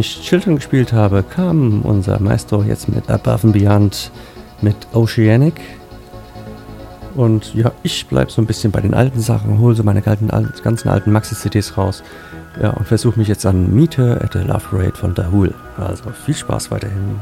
ich Children gespielt habe, kam unser Maestro jetzt mit Above and Beyond mit Oceanic. Und ja, ich bleibe so ein bisschen bei den alten Sachen, hole so meine ganzen, ganzen alten Maxi-CDs raus. Ja, und versuche mich jetzt an Miete at the Love Parade von Dahul. Also viel Spaß weiterhin.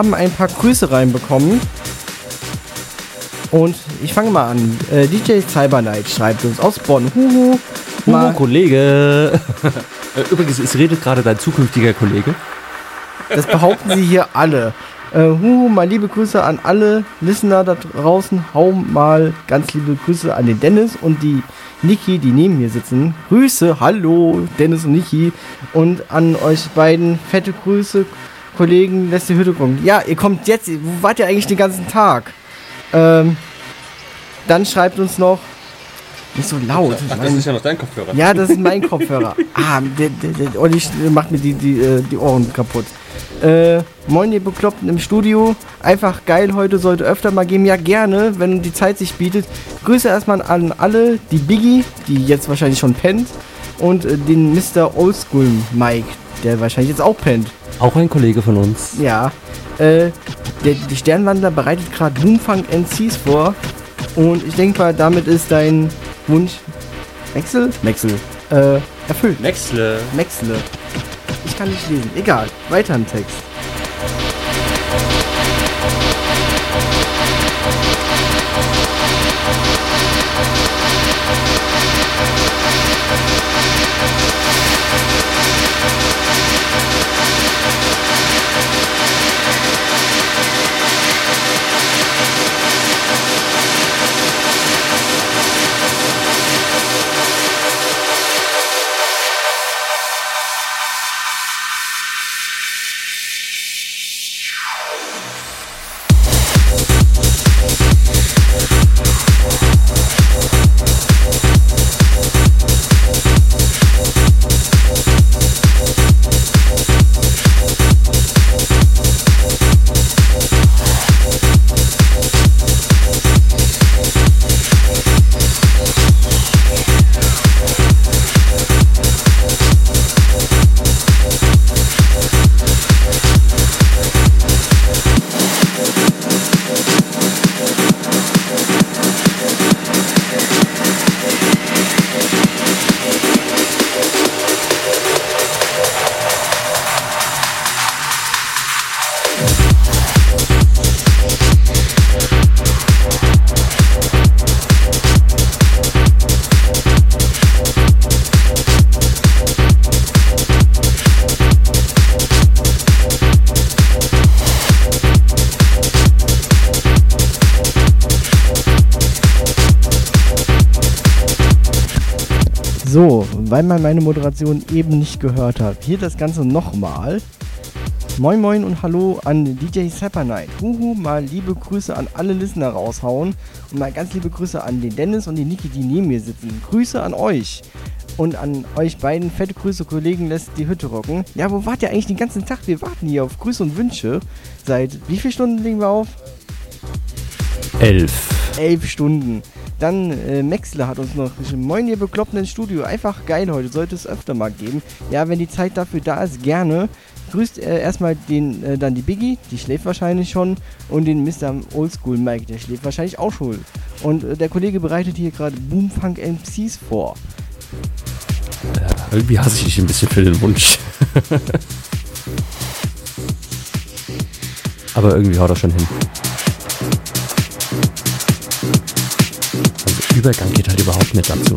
Haben ein paar Grüße reinbekommen. Und ich fange mal an. Äh, DJ Cybernight schreibt uns aus Bonn. Huhu. Huhu, Kollege. Äh, übrigens, es redet gerade dein zukünftiger Kollege. Das behaupten sie hier alle. Äh, huhu, mal liebe Grüße an alle Listener da draußen. Hau mal ganz liebe Grüße an den Dennis und die Niki, die neben mir sitzen. Grüße, hallo, Dennis und Niki. Und an euch beiden fette Grüße. Kollegen lässt die Hütte kommen. Ja, ihr kommt jetzt, wo wart ihr eigentlich den ganzen Tag? Ähm, dann schreibt uns noch, nicht so laut. Ach, das ist ja noch dein Kopfhörer. Ja, das ist mein Kopfhörer. ah, der, der, der Olli macht mir die, die, äh, die Ohren kaputt. Äh, moin, ihr Bekloppten im Studio. Einfach geil heute, sollte öfter mal geben. Ja, gerne, wenn die Zeit sich bietet. Grüße erstmal an alle, die Biggie, die jetzt wahrscheinlich schon pennt, und äh, den Mr. Oldschool Mike, der wahrscheinlich jetzt auch pennt. Auch ein Kollege von uns. Ja. Äh, der, die Sternwandler bereitet gerade Boomfang NCs vor. Und ich denke mal, damit ist dein Wunsch Wechsel? Wechsel. Äh, erfüllt. Wechsle. Wechsle. Ich kann nicht lesen. Egal. Weiter im Text. man meine Moderation eben nicht gehört hat. Hier das Ganze nochmal. Moin Moin und Hallo an DJ Sapper Night. Huhu, mal liebe Grüße an alle Listener raushauen. Und mal ganz liebe Grüße an den Dennis und die Niki, die neben mir sitzen. Grüße an euch. Und an euch beiden fette Grüße, Kollegen, lässt die Hütte rocken. Ja, wo wart ihr eigentlich den ganzen Tag? Wir warten hier auf Grüße und Wünsche. Seit wie vielen Stunden legen wir auf? Elf. Elf Stunden. Dann äh, Maxler hat uns noch geschrieben, moin ihr Bekloppten ins Studio, einfach geil heute, sollte es öfter mal geben. Ja, wenn die Zeit dafür da ist, gerne. Grüßt äh, erstmal den, äh, dann die Biggie, die schläft wahrscheinlich schon, und den Mr. Oldschool Mike, der schläft wahrscheinlich auch schon. Und äh, der Kollege bereitet hier gerade Boomfunk MCs vor. Äh, irgendwie hasse ich dich ein bisschen für den Wunsch. Aber irgendwie haut er schon hin. Übergang geht halt überhaupt nicht dazu.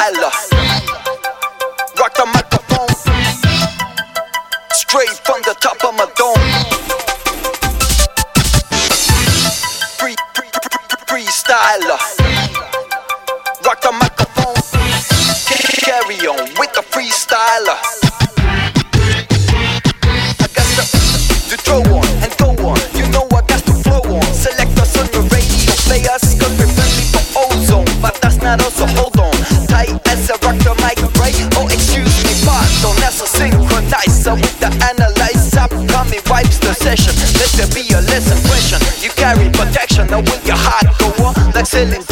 Tyler. Rock the microphone. Straight from the top of my dome. Free, free, free. feelings.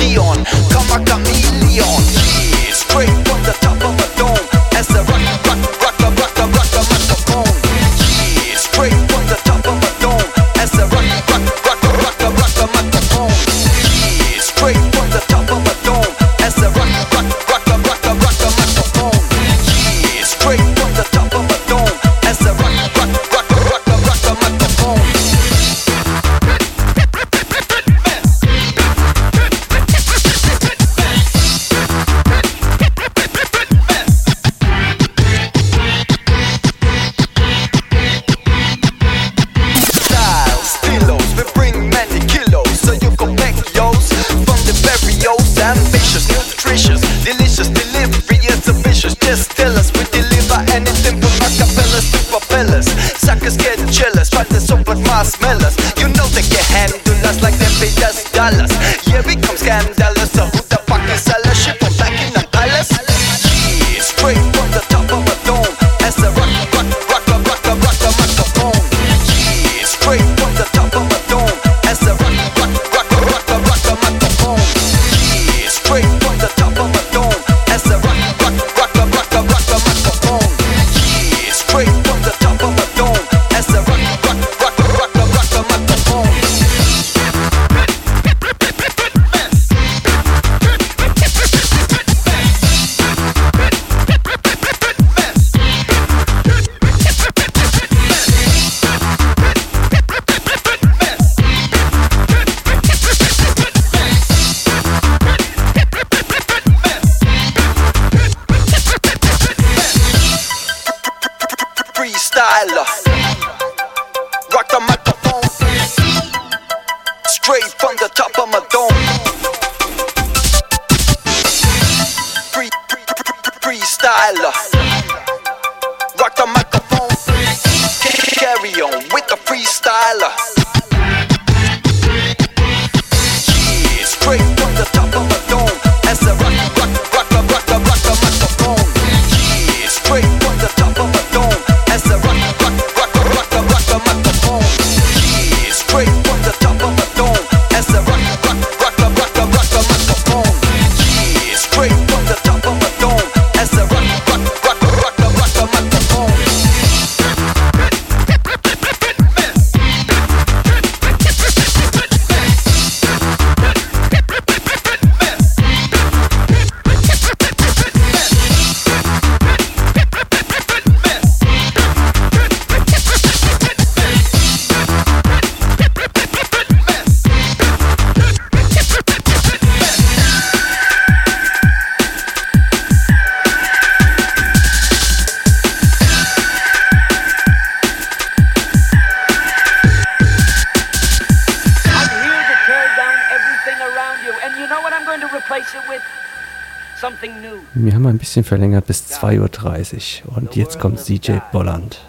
Wir haben ein bisschen verlängert bis 2.30 Uhr und jetzt kommt CJ Bolland.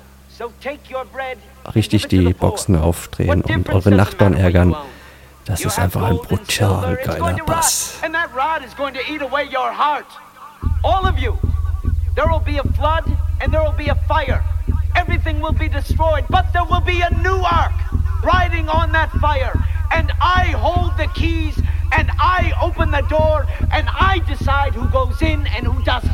Richtig die Boxen aufdrehen und eure Nachbarn ärgern. Das ist einfach ein brutal geiler Bass. All of you. There will be a flood and there will be a fire. Everything will be destroyed, but there will be a new ark riding on that fire. And I hold the keys and I open the door and I decide who goes in and who doesn't.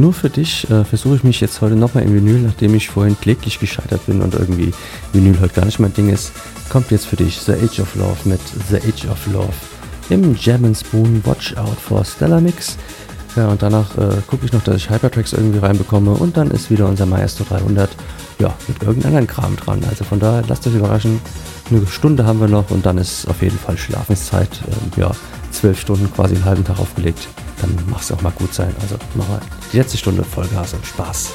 Nur für dich äh, versuche ich mich jetzt heute nochmal im Vinyl, nachdem ich vorhin kläglich gescheitert bin und irgendwie Vinyl heute gar nicht mein Ding ist, kommt jetzt für dich The Age of Love mit The Age of Love im Jam Spoon Watch Out for Stellar Mix. Ja, und danach äh, gucke ich noch, dass ich Hypertracks irgendwie reinbekomme und dann ist wieder unser Maestro 300, ja, mit irgendeinem Kram dran. Also von daher, lasst euch überraschen. Eine Stunde haben wir noch und dann ist auf jeden Fall Schlafenszeit. Ähm, ja, zwölf Stunden quasi einen halben Tag aufgelegt dann mach es auch mal gut sein. Also wir die letzte Stunde Vollgas und Spaß.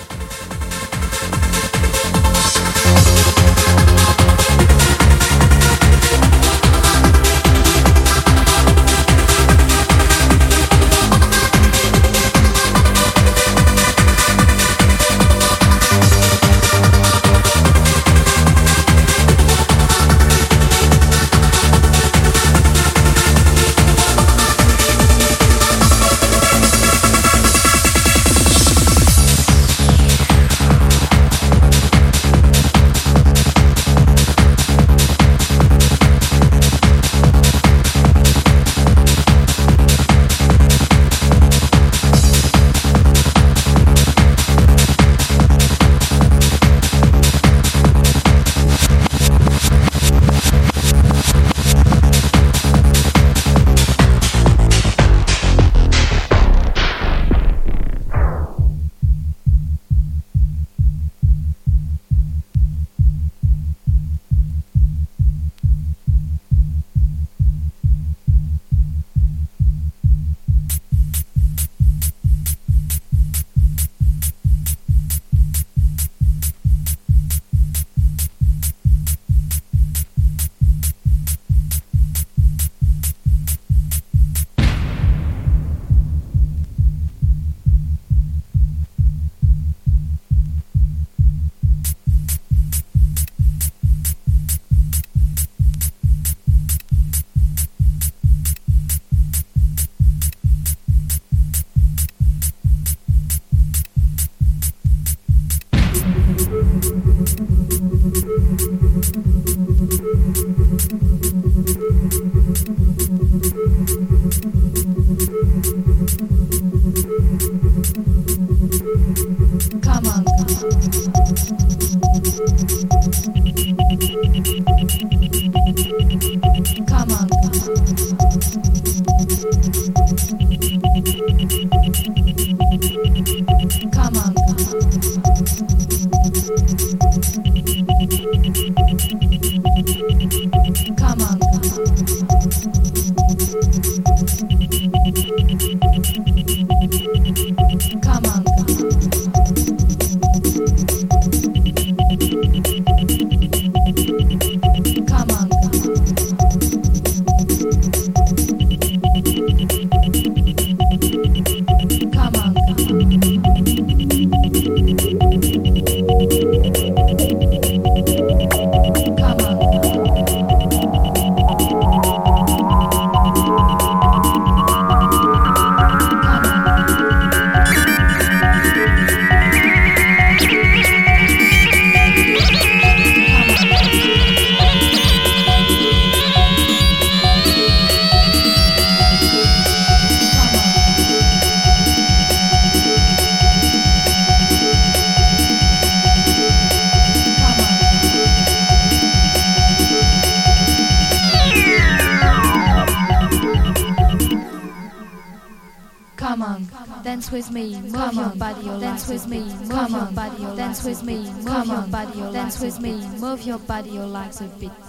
massive beat.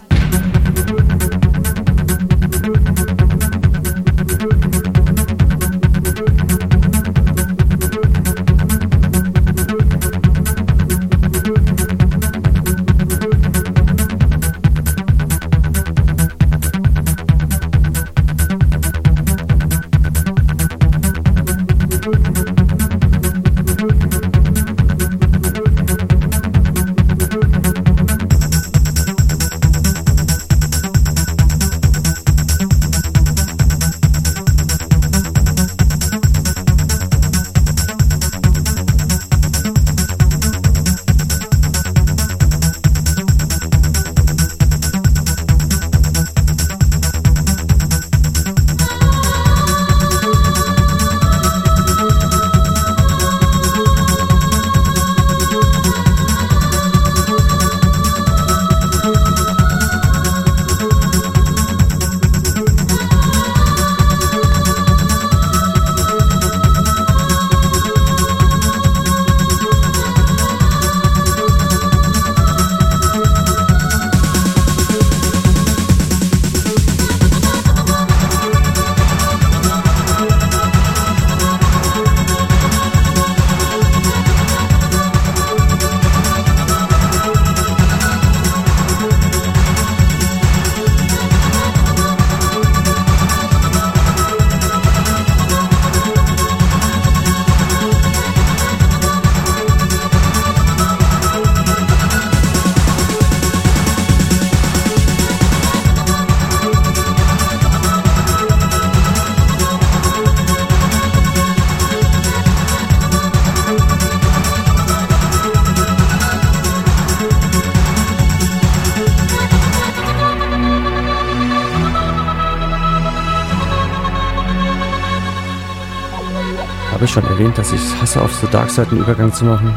Habe ich schon erwähnt, dass ich es hasse, auf The Dark Side einen Übergang zu machen?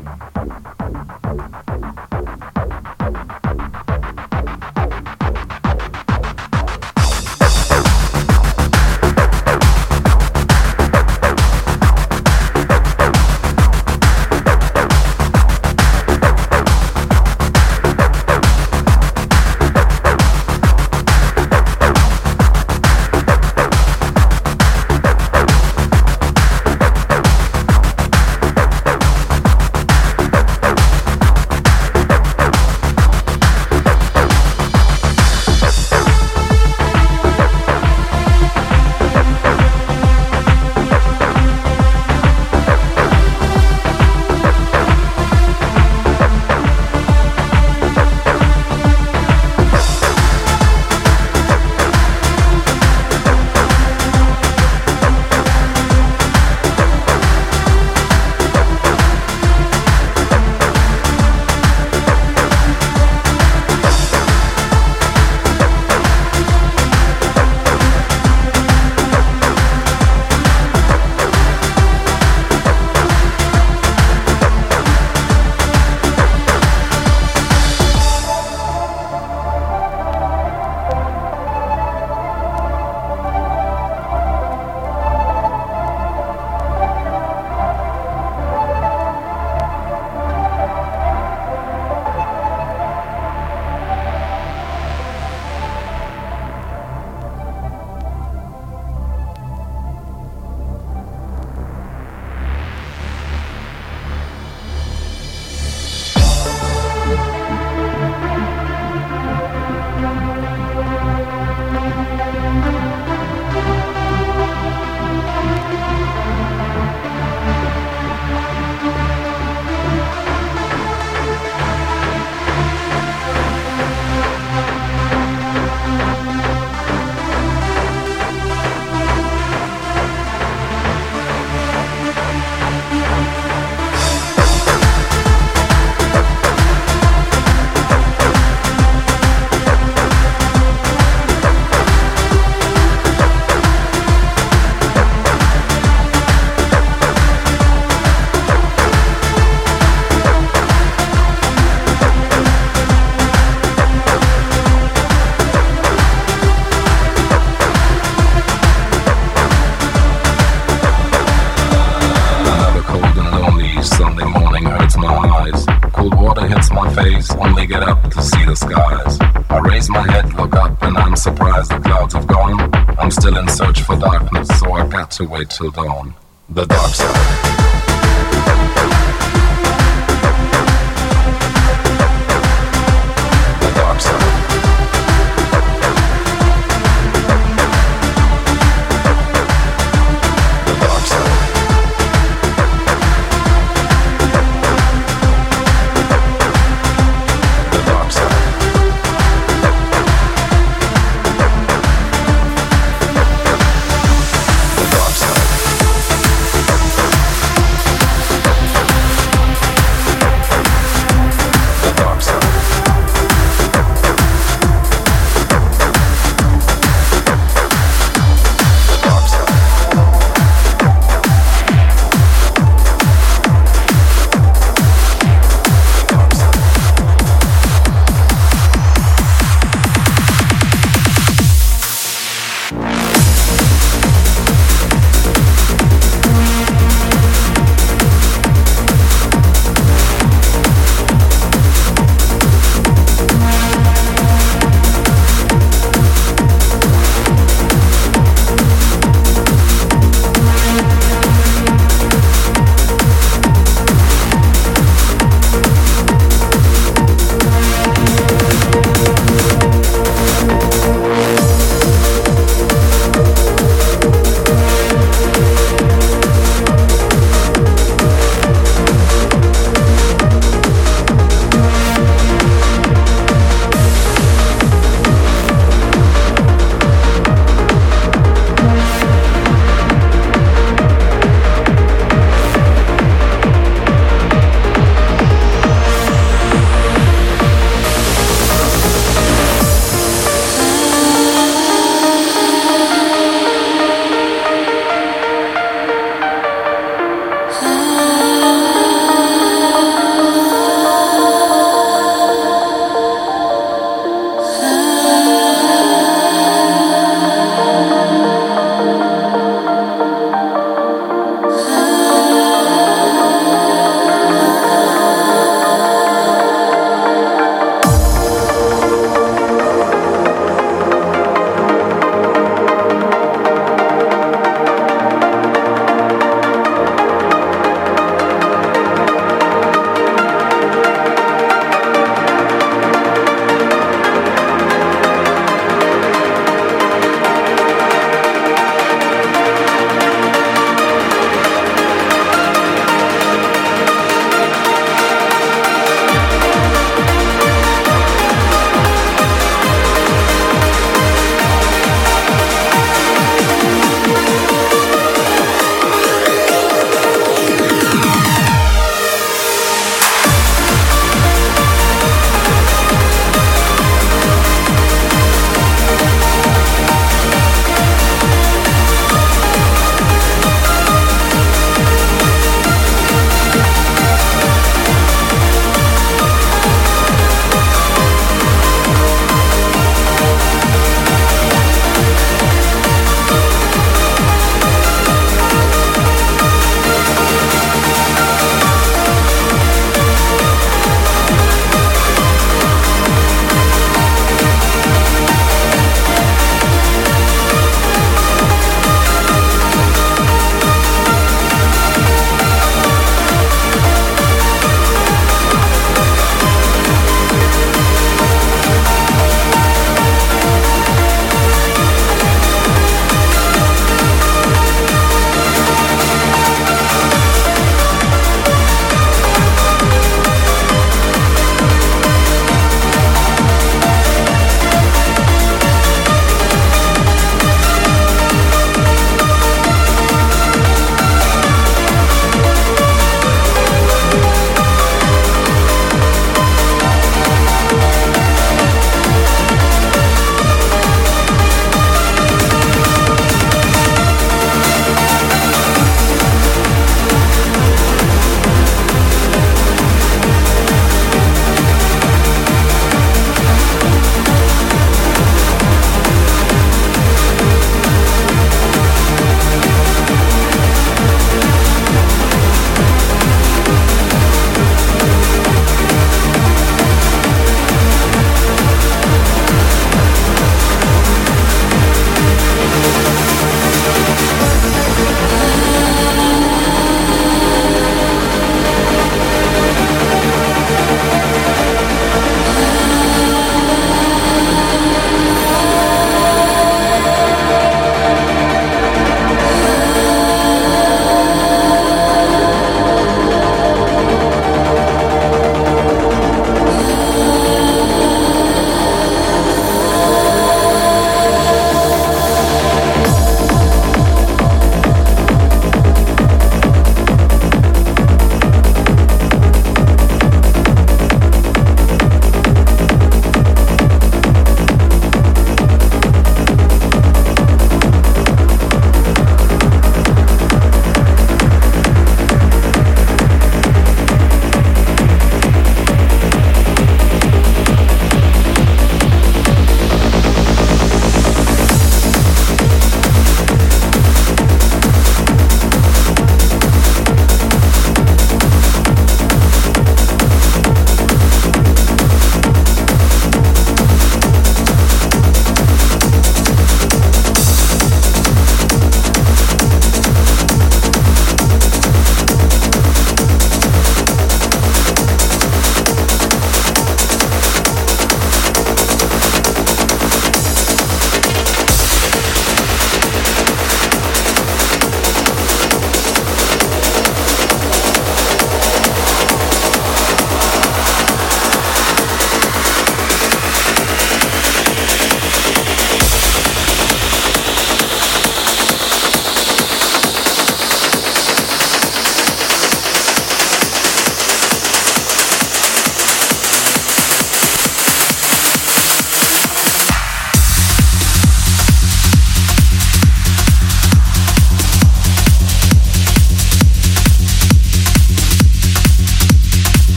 to wait till dawn. The dark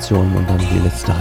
Verbraucherinformationen und dann die letzte